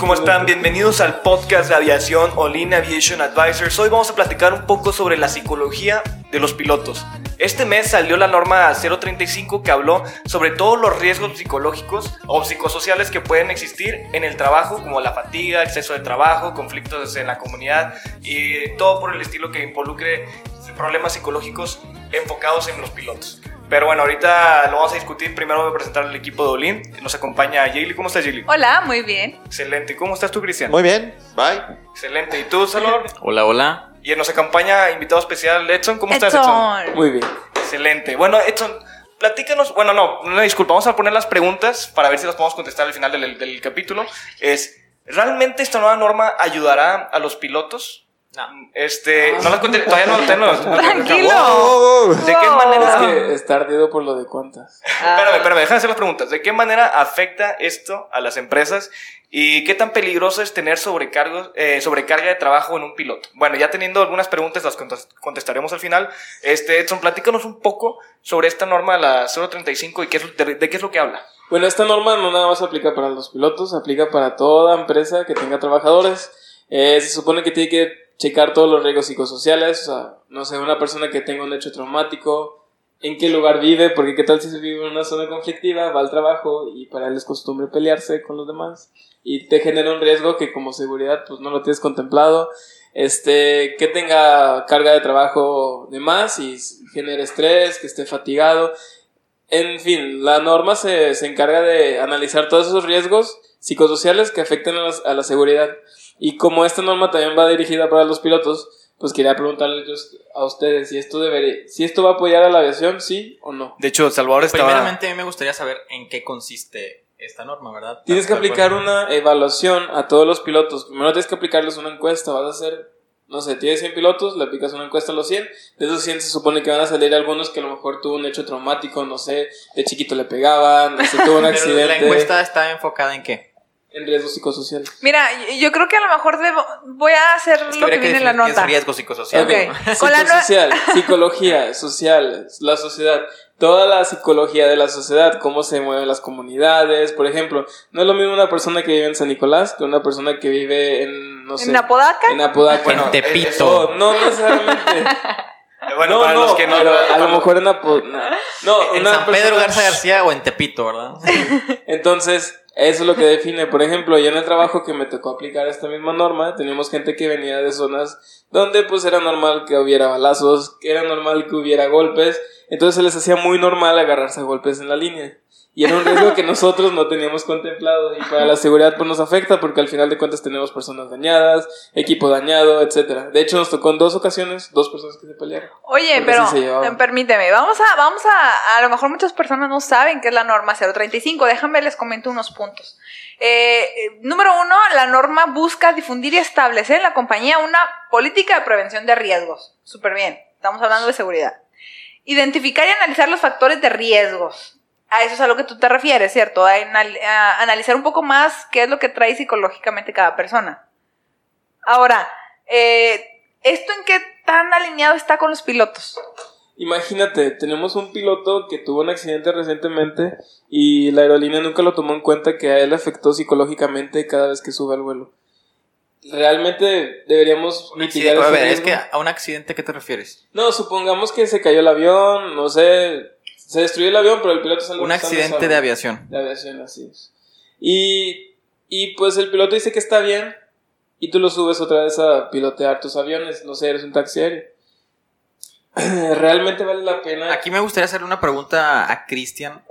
¿Cómo están? Bienvenidos al podcast de aviación Olin Aviation Advisors. Hoy vamos a platicar un poco sobre la psicología de los pilotos. Este mes salió la norma 035 que habló sobre todos los riesgos psicológicos o psicosociales que pueden existir en el trabajo, como la fatiga, exceso de trabajo, conflictos en la comunidad y todo por el estilo que involucre problemas psicológicos enfocados en los pilotos. Pero bueno, ahorita lo vamos a discutir. Primero voy a presentar al equipo de Olin. Nos acompaña Jaylee. ¿Cómo estás, Jaylee? Hola, muy bien. Excelente. ¿Cómo estás tú, Cristian? Muy bien, bye. Excelente. ¿Y tú, Salor? Hola, hola. Y nos acompaña invitado especial Edson. ¿Cómo estás, Edson? Muy bien. Excelente. Bueno, Edson, platícanos. Bueno, no, una disculpa. Vamos a poner las preguntas para ver si las podemos contestar al final del, del capítulo. Es, ¿realmente esta nueva norma ayudará a los pilotos? No. Este, no las conté, todavía no, todavía no, no- Tranquilo. ¿De qué manera? Es que está ardido por lo de cuentas. Espérame, espérame, déjame hacer las preguntas. ¿De qué manera afecta esto a las empresas y qué tan peligroso es tener sobrecargos, eh, sobrecarga de trabajo en un piloto? Bueno, ya teniendo algunas preguntas, las contes- contestaremos al final. Este, Edson, platícanos un poco sobre esta norma, la 035, y qué es, de, de qué es lo que habla. Bueno, esta norma no nada más aplica para los pilotos, aplica para toda empresa que tenga trabajadores. Eh, se supone que tiene que checar todos los riesgos psicosociales, o sea, no sé, una persona que tenga un hecho traumático, en qué lugar vive, porque qué tal si se vive en una zona conflictiva, va al trabajo y para él es costumbre pelearse con los demás y te genera un riesgo que como seguridad pues no lo tienes contemplado. Este, que tenga carga de trabajo de más y genere estrés, que esté fatigado. En fin, la norma se, se encarga de analizar todos esos riesgos psicosociales que afectan a, las- a la seguridad. Y como esta norma también va dirigida para los pilotos, pues quería preguntarles a ustedes si esto debería, si esto va a apoyar a la aviación, sí o no. De hecho, Salvador estaba... Primeramente, a mí me gustaría saber en qué consiste esta norma, ¿verdad? Tienes que aplicar una evaluación a todos los pilotos. Primero tienes que aplicarles una encuesta. Vas a hacer, no sé, tienes 100 pilotos, le aplicas una encuesta a los 100. De esos 100 se supone que van a salir algunos que a lo mejor tuvo un hecho traumático, no sé, de chiquito le pegaban, no sé, tuvo un Pero accidente. la encuesta está enfocada en qué? En riesgos psicosociales. Mira, yo- creo que a lo mejor debo, voy a hacer Es lo que habría viene en la nota. Es riesgo psicosocial. Ok. ¿no? Con la nue- Psicosocial, psicología, social, la sociedad, toda la psicología de la sociedad, cómo se mueven las comunidades, por ejemplo, no es lo mismo una persona que vive en San Nicolás que una persona que vive en, no sé, ¿En Apodaca? en Apodaca. Bueno, En Tepito. Oh, no necesariamente. Bueno, no, para no, los que no... pero a lo mejor en Apo... No, no, En una San Pedro persona- Garza García o en Tepito, ¿verdad? Entonces, eso es lo que define. Por ejemplo, yo en el trabajo que me tocó aplicar esta misma norma, teníamos gente que venía de zonas donde pues era normal que hubiera balazos, que era normal que hubiera golpes, entonces se les hacía muy normal agarrarse a golpes en la línea. Y era un riesgo que nosotros no teníamos contemplado y para la seguridad pues nos afecta porque al final de cuentas tenemos personas dañadas, equipo dañado, etcétera. De hecho nos tocó en dos ocasiones dos personas que se pelearon. Oye, pero eh, permíteme, vamos a, vamos a, a lo mejor muchas personas no saben qué es la norma 035, déjame les comento unos puntos. Eh, eh, número uno, la norma busca difundir y establecer en la compañía una política de prevención de riesgos. Súper bien, estamos hablando de seguridad. Identificar y analizar los factores de riesgos. A eso es a lo que tú te refieres, ¿cierto? A, anal- a analizar un poco más qué es lo que trae psicológicamente cada persona. Ahora, eh, ¿esto en qué tan alineado está con los pilotos? Imagínate, tenemos un piloto que tuvo un accidente recientemente y la aerolínea nunca lo tomó en cuenta que a él le afectó psicológicamente cada vez que sube al vuelo. Realmente deberíamos mitigar accidente- a ver, es que a un accidente, ¿qué te refieres? No, supongamos que se cayó el avión, no sé, se destruyó el avión, pero el piloto salió Un accidente de aviación. De aviación, así es. Y, y pues el piloto dice que está bien y tú lo subes otra vez a pilotear tus aviones, no sé, eres un taxi aéreo. ¿Realmente vale la pena? Aquí me gustaría hacerle una pregunta a Cristian.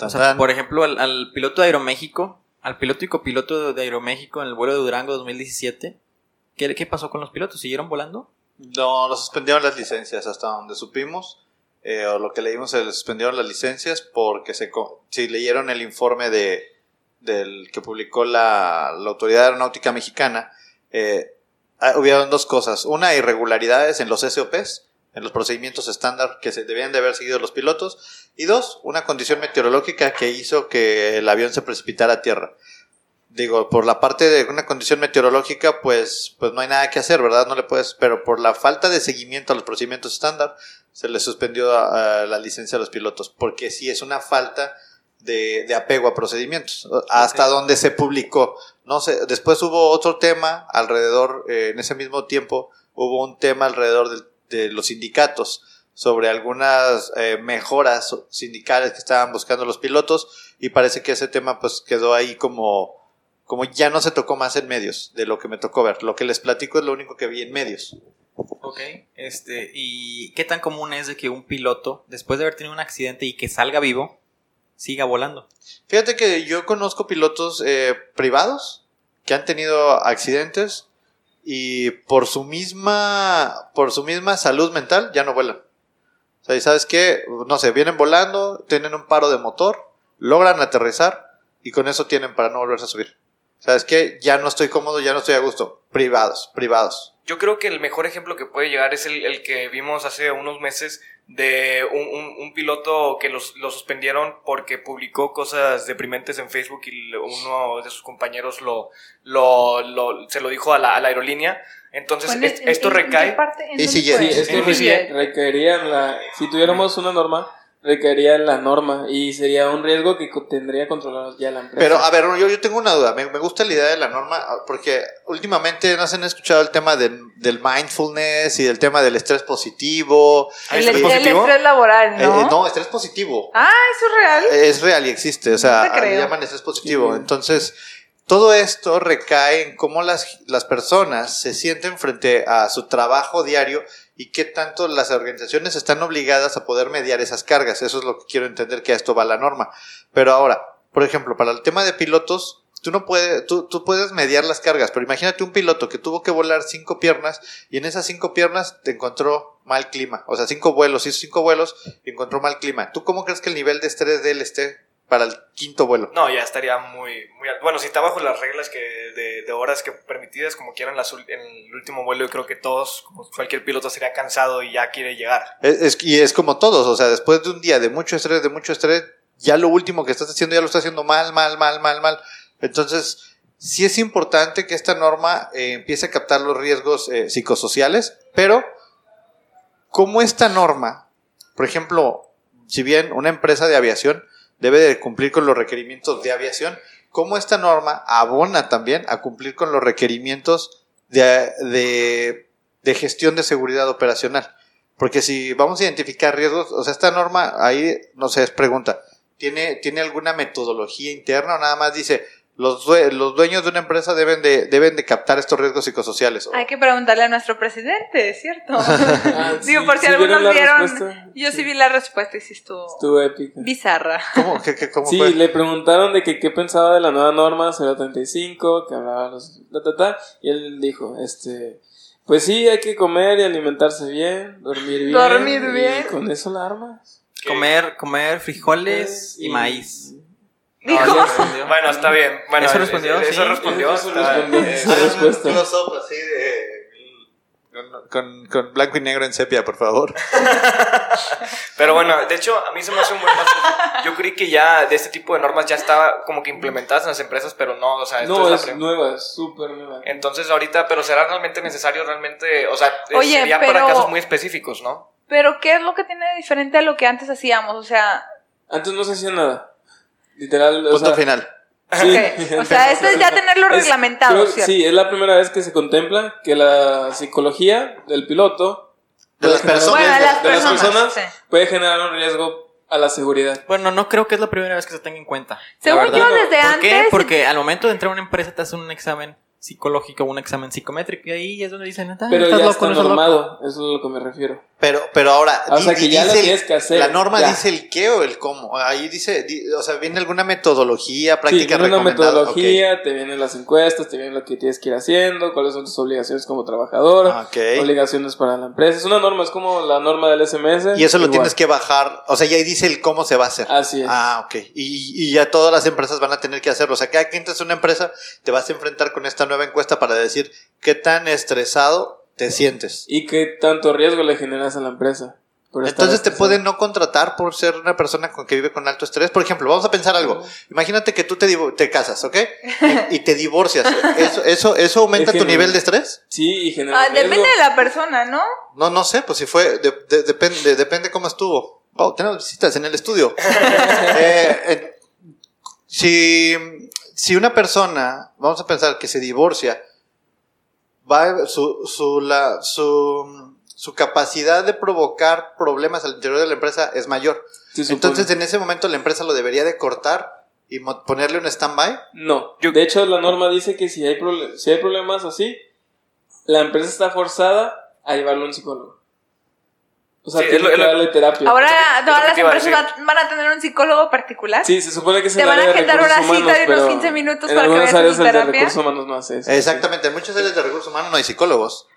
O sea, por ejemplo, al, al piloto de Aeroméxico, al piloto y copiloto de Aeroméxico en el vuelo de Durango 2017, ¿qué, qué pasó con los pilotos? ¿Siguieron volando? No, lo suspendieron las licencias hasta donde supimos. Eh, o lo que leímos, se suspendieron las licencias porque se, si leyeron el informe de, del que publicó la, la Autoridad Aeronáutica Mexicana, eh, ah, hubieron dos cosas. Una, irregularidades en los SOPs, en los procedimientos estándar que se debían de haber seguido los pilotos. Y dos, una condición meteorológica que hizo que el avión se precipitara a tierra. Digo, por la parte de una condición meteorológica, pues, pues no hay nada que hacer, ¿verdad? No le puedes, pero por la falta de seguimiento a los procedimientos estándar, se les suspendió a- a la licencia a los pilotos, porque sí es una falta de, de apego a procedimientos, hasta donde se publicó. No sé, después hubo otro tema alrededor, eh, en ese mismo tiempo, hubo un tema alrededor de, los sindicatos sobre algunas eh, mejoras sindicales que estaban buscando los pilotos y parece que ese tema pues quedó ahí como como ya no se tocó más en medios de lo que me tocó ver. Lo que les platico es lo único que vi en medios. Ok. Este, ¿y qué tan común es de que un piloto, después de haber tenido un accidente y que salga vivo, siga volando? Fíjate que yo conozco pilotos eh, privados que han tenido accidentes y por su misma por su misma salud mental ya no vuelan. O sea, ¿y sabes qué? No sé, vienen volando, tienen un paro de motor, logran aterrizar y con eso tienen para no volverse a subir. ¿Sabes qué? Ya no estoy cómodo, ya no estoy a gusto. Privados, privados. Yo creo que el mejor ejemplo que puede llegar es el, el que vimos hace unos meses de un, un- un piloto que los, lo suspendieron porque publicó cosas deprimentes en Facebook y uno de sus compañeros lo, lo, lo- se lo dijo a la, a la aerolínea. Entonces, ¿en- esto en- en recae... parte? ¿En Y dónde si fue? Sí, es que En requería, en la... Si tuviéramos una norma, requería en la norma y sería un riesgo que tendría controlado ya la empresa. Pero, a ver, yo, yo tengo una duda. Me, me gusta la idea de la norma ah, porque últimamente no se han escuchado el tema del, del mindfulness y del tema del estrés positivo. ¿Hay El, estrés el positivo? estrés laboral, Eh, ¿no? eh, no, estrés positivo. Ah, eso es real. Es real y existe, o sea, No le llaman estrés positivo. Sí. Entonces, todo esto recae en cómo las, las personas se sienten frente a su trabajo diario y qué tanto las organizaciones están obligadas a poder mediar esas cargas. Eso es lo que quiero entender que a esto va la norma. Pero ahora, por ejemplo, para el tema de pilotos, tú no puedes, tú, puedes mediar las cargas, pero imagínate un piloto que tuvo que volar cinco piernas y en esas cinco piernas te encontró mal clima. O sea, cinco vuelos, hizo cinco vuelos y encontró mal clima. ¿Tú cómo crees que el nivel de estrés de él esté para el quinto vuelo? No, ya estaría muy, muy alto. Bueno, si está bajo las reglas que de, de horas que permitidas, como quieran las, en el último vuelo, yo creo que todos, como cualquier piloto, sería cansado y ya quiere llegar. Es, es- y es como todos, o sea, después de un día de mucho estrés, de mucho estrés, ya lo último que estás haciendo ya lo estás haciendo mal, mal, mal, mal, mal. Entonces, sí es importante que esta norma eh, empiece a captar los riesgos eh, psicosociales, pero como esta norma, por ejemplo, si bien una empresa de aviación debe de cumplir con los requerimientos de aviación, como esta norma abona también a cumplir con los requerimientos de, de, gestión de seguridad operacional. Porque si vamos a identificar riesgos, o sea, esta norma ahí, no sé, es pregunta, ¿tiene, ¿tiene alguna metodología interna o nada más dice, los, due- los dueños de una empresa deben de, deben de captar estos riesgos psicosociales? Hay que preguntarle a nuestro presidente, ¿es cierto? Ah, Digo, sí, por si ¿sí algunos vieron? Yo sí vi la respuesta y sí estuvo Estuvo épica. bizarra. ¿Cómo, qué- qué- cómo Sí, fue? le preguntaron de que qué pensaba de la nueva norma 035, que hablaba los ta, ta, ta, y él dijo, este, pues sí, hay que comer y alimentarse bien, dormir bien. Dormir y bien. con eso la armas. Comer, comer frijoles y maíz. No, Dijo. ya respondió. Bueno, está bien. Bueno, ¿Eso respondió? Eso, Sí. respondió. Eso respondió. eh, Esa respuesta. Un close-up así de- con, con- con blanco y negro en sepia, por favor. Pero bueno, de hecho, a mí se me hace un buen paso. Yo creí que ya de este tipo de normas ya estaba como que implementadas en las empresas, pero no, o sea, esto No, es es nueva, es súper nueva. Entonces ahorita, pero será realmente necesario, realmente, o sea, eh, Oye, sería para pero- casos muy específicos, ¿no? Pero, ¿qué es lo que tiene de diferente a lo que antes hacíamos? O sea, Antes no se hacía nada. Literal, o Punto sea, final. sí. ok. O sea, esto es ya tenerlo Es- reglamentado, creo- ¿cierto? Sí, es la primera vez que se contempla que la psicología del piloto De las puede generar- personas. Bueno, de las de las personas, sí. puede generar un riesgo a la seguridad. Bueno, no creo que es la primera vez que se tenga en cuenta. Según yo, desde ¿Por qué? antes- Porque al momento de entrar a una empresa te hacen un examen psicológico, un examen psicométrico, y ahí es donde dicen, ah, Pero estás ya loco, está no estás loco". normado, eso es a lo que me refiero. Pero, pero ahora, O di- sea, que ya lo tienes que hacer, la norma ya. dice el qué o el cómo. Ahí dice, di- o sea, viene alguna metodología, Sí, práctica tiene una recomendada. metodología, te vienen las encuestas, te vienen lo que tienes que ir haciendo, cuáles son tus obligaciones como trabajador, Ok. Ok. obligaciones para la empresa. Es una norma, es como la norma del SMS. Y eso lo igual. tienes que bajar, o sea, ya ahí dice el cómo se va a hacer. Así es. Ah, ok. Y, y ya todas las empresas van a tener que hacerlo. O sea, cada que entres a una empresa, te vas a enfrentar con esta nueva encuesta para decir qué tan estresado te sientes. Y qué tanto riesgo le generas a la empresa. Entonces te pueden no contratar por ser una persona con que vive con alto estrés. Por ejemplo, vamos a pensar algo. Imagínate que tú te, te casas, ¿ok? Y, y te divorcias. ¿Eso, eso, ¿Eso aumenta Es que tu no. nivel de estrés? Sí, y genera Ah, depende de la persona, ¿no? No, no sé, pues si fue, de- de- depende, depende cómo estuvo. Oh, tenemos visitas en el estudio. Eh, eh, si, si una persona, vamos a pensar que se divorcia, va, su, su, la, su, su capacidad de provocar problemas al interior de la empresa es mayor. Entonces en ese momento la empresa lo debería de cortar y ponerle un stand-by. No. Yo- De hecho, la norma dice que si hay, si hay problemas así, la empresa está forzada a llevarlo a un psicólogo. O sea, Sí, tiene que darle terapia. Ahora todas las empresas van, a tener un psicólogo particular. Sí, se supone que es Te van a agendar una cita de unos pero 15 minutos en para que algunas vayas a áreas tu el de terapia. recursos humanos no hace eso. Exactamente, en muchas áreas de recursos humanos no hay psicólogos.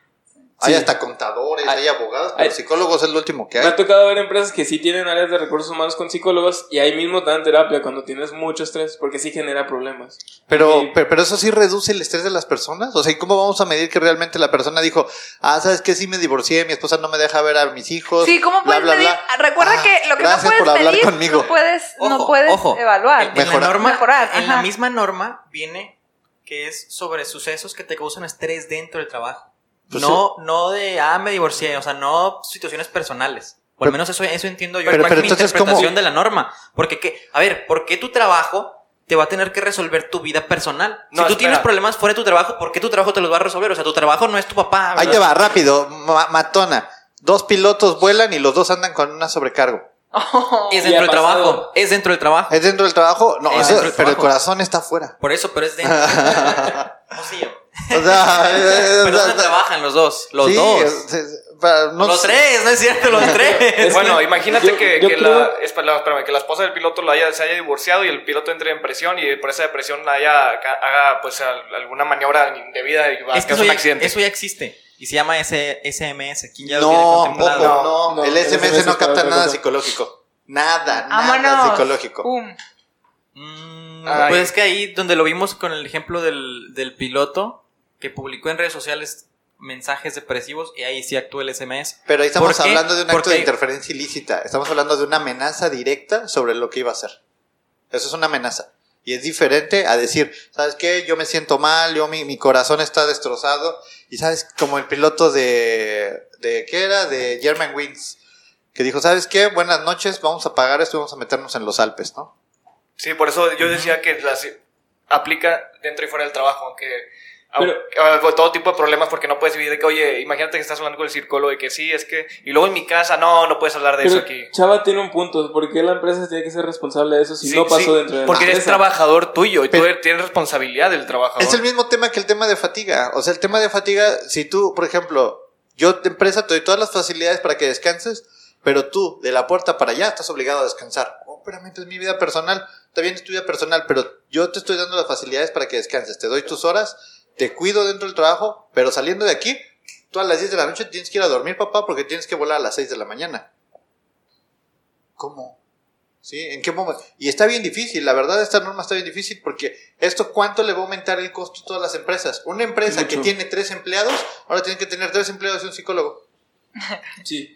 Hay Sí. hasta contadores, Hay- hay, abogados, pero hay- psicólogos es lo último que Me hay. ha tocado ver empresas que sí tienen áreas de recursos humanos con psicólogos y ahí mismo te dan terapia cuando tienes mucho estrés porque sí genera problemas. Pero, Y- pero, pero eso sí reduce el estrés de las personas. O sea, ¿y cómo vamos a medir que realmente la persona dijo, ah, ¿sabes qué? Sí me divorcié, mi esposa no me deja ver a mis hijos. Sí, ¿cómo bla, puedes bla, medir? bla"? Recuerda Ah, que lo que no puedes por medir, conmigo. no puedes, no puedes ojo. evaluar. En, en la Mejorar. norma, Mejorar, en la misma norma viene que es sobre sucesos que te causan estrés dentro del trabajo. Pues no, no de, ah, me divorcié, o sea, no situaciones personales. O al Pero- menos eso, eso entiendo yo. pero- ¿Cuál pero es mi entonces, ¿cómo? interpretación de la norma? Porque, ¿qué? a ver, ¿por qué tu trabajo te va a tener que resolver tu vida personal? No, si tú espera. tienes problemas fuera de tu trabajo, ¿por qué tu trabajo te los va a resolver? O sea, tu trabajo no es tu papá. Ahí te va, rápido, ma- matona. Dos pilotos vuelan y los dos andan con una sobrecargo. Es dentro del trabajo. Es dentro del trabajo. ¿Es dentro del trabajo? No, Es eso- dentro del pero el corazón está afuera. Por eso, pero es dentro. no sé yo. O sea, eh, Pero o sea, ¿dónde trabajan los dos? Los sí, dos. para- no los sé. tres, no es cierto, los tres. Bueno, imagínate yo- que, yo que creo- la, espera, espérame, que la esposa del piloto lo haya, se haya divorciado y el piloto entre en presión y por esa depresión haya, haga pues al- alguna maniobra indebida y va a Es que un ya, accidente. eso ya existe. Y se llama S SMS. ¿Quién ya lo tiene No, poco, contemplado? no, No, El el SMS SMS no capta nada cosa. psicológico. Nada, nada psicológico. Mm, pues es que ahí donde lo vimos con el ejemplo del, del piloto que publicó en redes sociales mensajes depresivos y ahí sí actúa el SMS. Pero ahí estamos hablando de un acto Porque- de interferencia ilícita. Estamos hablando de una amenaza directa sobre lo que iba a hacer. Eso es una amenaza. Y es diferente a decir, ¿sabes qué? Yo me siento mal, yo mi, mi corazón está destrozado. Y sabes, como el piloto de, de ¿qué era? De German Wings. Que dijo, ¿sabes qué? Buenas noches, vamos a pagar esto y vamos a meternos en los Alpes, ¿no? Sí, por eso yo decía que las, aplica dentro y fuera del trabajo, aunque Pero- aunque- todo tipo de problemas porque no puedes vivir de que, oye, imagínate que estás hablando con el psicólogo y que sí, es que, y luego en mi casa, no, no puedes hablar de eso Pero aquí. Chava tiene un punto, porque la empresa tiene que ser responsable de eso si Sí, no pasó sí, dentro de la Porque eres empresa. trabajador tuyo y tú Pero- eres- tienes responsabilidad del trabajador. Es el mismo tema que el tema de fatiga. O sea, el tema de fatiga, si tú, por ejemplo, yo de empresa te doy todas las facilidades para que descanses, pero tú, de la puerta para allá, estás obligado a descansar. Oh, espérame, es mi vida personal. Bien, es tu vida personal, pero yo te estoy dando las facilidades para que descanses. Te doy tus horas, te cuido dentro del trabajo, pero saliendo de aquí, tú a las 10 de la noche tienes que ir a dormir, papá, porque tienes que volar a las 6 de la mañana. ¿Cómo? ¿Sí? ¿En qué momento? Y está bien difícil, la verdad esta norma está bien difícil porque esto cuánto le va a aumentar el costo a todas las empresas. Una empresa Mucho. que tiene tres empleados, ahora tiene que tener tres empleados y un psicólogo. Sí.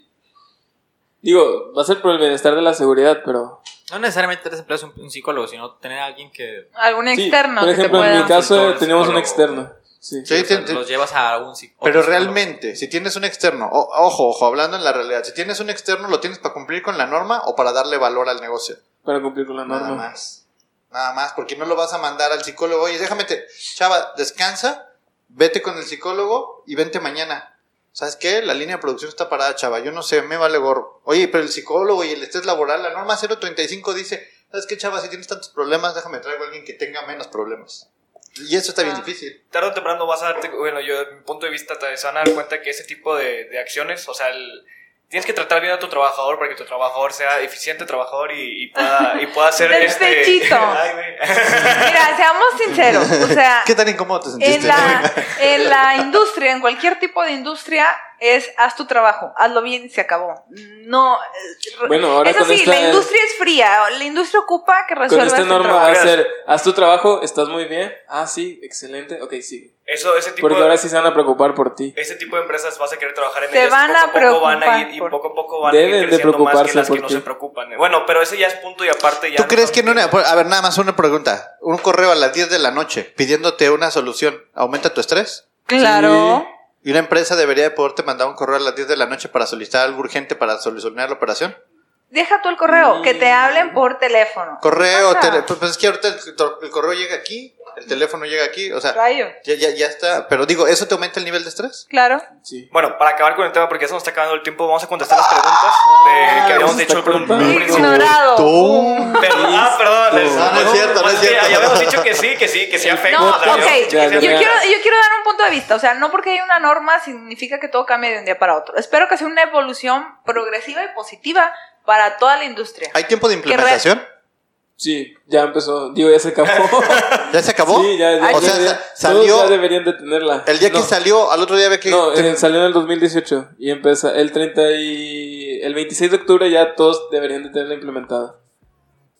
Digo, va a ser por el bienestar de la seguridad, pero... No necesariamente tres empleados un, un psicólogo, sino tener a alguien que Algún Sí, externo por que te ejemplo, en pueda... mi caso teníamos un externo. Sí. Sí, o sea, te- te- los llevas a un psicólogo. pero realmente, si tienes un externo, o- ojo, ojo, hablando en la realidad, si tienes un externo, ¿lo tienes para cumplir con la norma o para darle valor al negocio? Para cumplir con la Nada norma. más. Nada más, porque no lo vas a mandar al psicólogo. Oye, déjame, te, chava, descansa, vete con el psicólogo y vente mañana. ¿Sabes qué? La línea de producción está parada, chava. Yo no sé, me vale gorro. Oye, pero el psicólogo y el estrés laboral, la norma 035 dice, ¿sabes qué, chava? Si tienes tantos problemas, déjame traigo a alguien que tenga menos problemas. Y eso está bien Ah. difícil. tarde o temprano vas a darte, bueno, yo, de mi punto de vista, te se van a dar cuenta que ese tipo de, de acciones, o sea, el- tienes que tratar bien a tu trabajador para que tu trabajador sea eficiente trabajador y, y pueda, y pueda ser Del este... pechito. Ay. Mira, seamos sinceros. O sea, ¿Qué tan incómodo te sentiste? en la, en la industria, en cualquier tipo de industria, es haz tu trabajo, hazlo bien y se acabó. No. eh, Bueno, ahora Eso con sí, esta- la industria es fría. La industria ocupa que Con resuelvas esta el norma trabajo. va a trabajo. ser, haz tu trabajo, estás muy bien. Ah, sí, excelente. Ok, sí. Eso, ese tipo Porque de... ahora sí se van a preocupar por ti. Ese tipo de empresas vas a querer trabajar en Se ellas. van poco a poco van a ir preocupar y poco a poco van a Deben ir de creciendo más que preocuparse las que por no ti. se preocupan. Bueno, pero ese ya es punto y aparte ya. ¿Tú no crees que en una... A ver, nada más una pregunta. Un correo a las 10 de la noche pidiéndote una solución, ¿aumenta tu estrés? Claro. ¿Y una empresa debería de poderte mandar un correo a las 10 de la noche para solicitar algo urgente para solucionar la operación? Deja tú el correo, que te hablen por teléfono. Correo, tele- pues, pues es que ahorita el, el correo llega aquí, el teléfono llega aquí, o sea, Rayo. ya, ya, ya está. Pero digo, ¿eso te aumenta el nivel de estrés? Claro. Sí. Bueno, para acabar con el tema, porque ya se nos está acabando el tiempo, vamos a contestar las preguntas de- que habíamos prin- cortando. principio. Ignorado. Tú. Pero- ah, perdón. les- No, no es cierto, no es cierto. Ya habíamos dicho que sí, que sí, que sí afecta. No, ok. Yo quiero, yo quiero dar un punto de vista. O sea, no porque hay una norma significa que todo cambie de un día para otro. Espero que sea una evolución progresiva y positiva para toda la industria. ¿Hay tiempo de implementación? Sí, ya empezó. Digo, ya se acabó. ¿Ya se acabó? Sí, ya, ya. o sea, ya- sa- todos salió ya deberían de tenerla. el día que salió, al otro día ve que... No, eh, salió en el 2018 y empieza el 30 y el 26 de octubre ya todos deberían de tenerla implementada.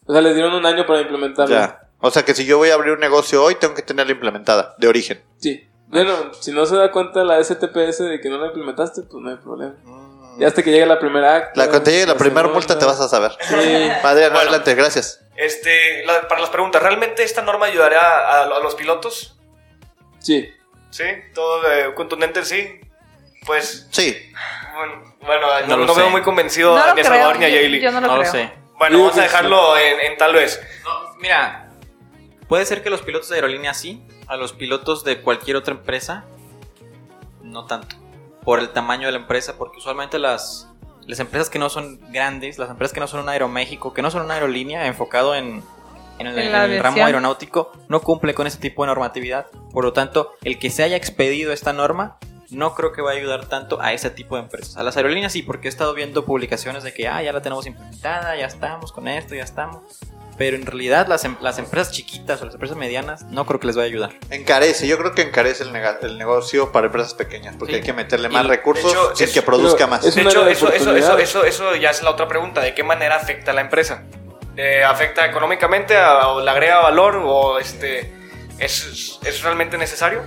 O sea, les dieron un año para implementarla. Ya. O sea que si yo voy a abrir un negocio hoy, tengo que tenerla implementada, de origen. Sí. Bueno, si no se da cuenta la STPS de que no la implementaste, pues no hay problema. Y hasta que llegue la primera acta. La, cuando te llegue la primera multa te vas a saber. Sí. Adrián, Bueno. adelante, gracias. Este, la- para las preguntas, ¿realmente esta norma ayudará a, a los pilotos? Sí. ¿Sí? ¿Todo eh, contundente sí? Pues, Sí. bueno, bueno, no, No veo muy convencido No a ni a. Salvador ni a yo-. Yo no lo No lo creo. sé. Bueno, Yo vamos a dejarlo en, en tal vez. No, mira, puede ser que los pilotos de aerolínea sí, a los pilotos de cualquier otra empresa, no tanto. Por el tamaño de la empresa, porque usualmente las, las empresas que no son grandes, las empresas que no son un Aeroméxico, que no son una aerolínea enfocado en, en el, En ramo aeronáutico, no cumple con ese tipo de normatividad. Por lo tanto, el que se haya expedido esta norma no creo que va a ayudar tanto a ese tipo de empresas. A las aerolíneas sí, porque he estado viendo publicaciones de que ah, ya la tenemos implementada, ya estamos con esto, ya estamos. Pero en realidad las, em- las empresas chiquitas o las empresas medianas no creo que les vaya a ayudar. Encarece, yo creo que encarece el, nega- el negocio para empresas pequeñas, porque Sí. hay que meterle más recursos hecho, sin es- que produzca más. es De hecho, eso, eso, eso, eso, eso ya es la otra pregunta. ¿De qué manera afecta a la empresa? Eh, ¿Afecta económicamente a- o le agrega valor o este es, es realmente necesario?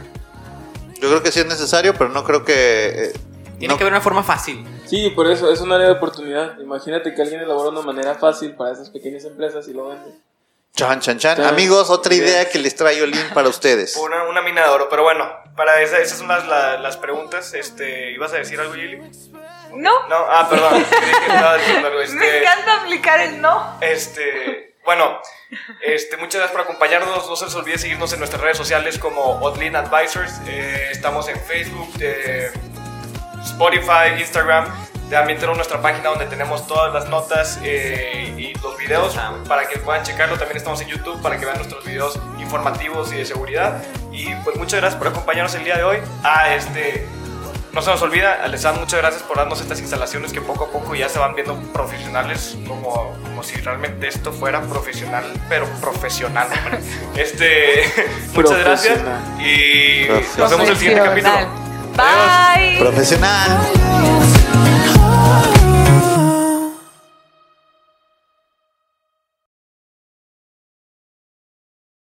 Yo creo que sí es necesario, pero no creo que... eh, Tiene no- que haber una forma fácil. Sí, por eso es un área de oportunidad. Imagínate que alguien elabora una manera fácil para esas pequeñas empresas y lo vende. Chan, chan, chan. Amigos, otra idea que les traigo link para ustedes. Una, una mina de oro. Pero bueno, para esa- esas son las, la- las preguntas. Este, ¿Ibas a decir algo, Yeli? No. No, ah, perdón. Algo. Me Este, encanta aplicar el no. Este, bueno, este, muchas gracias por acompañarnos. No se les olvide seguirnos en nuestras redes sociales como Odlin Advisors. Eh, estamos en Facebook, eh, Spotify, Instagram. También tenemos nuestra página donde tenemos todas las notas eh, y los videos para que puedan checarlo. También estamos en YouTube para que vean nuestros videos informativos y de seguridad. Y pues muchas gracias por acompañarnos el día de hoy. Ah, este, no se nos olvida, Alessandro, muchas gracias por darnos estas instalaciones que poco a poco ya se van viendo profesionales, como, como si realmente esto fuera profesional, pero profesional. Este, muchas gracias y nos vemos en el siguiente capítulo. Bye. Profesional.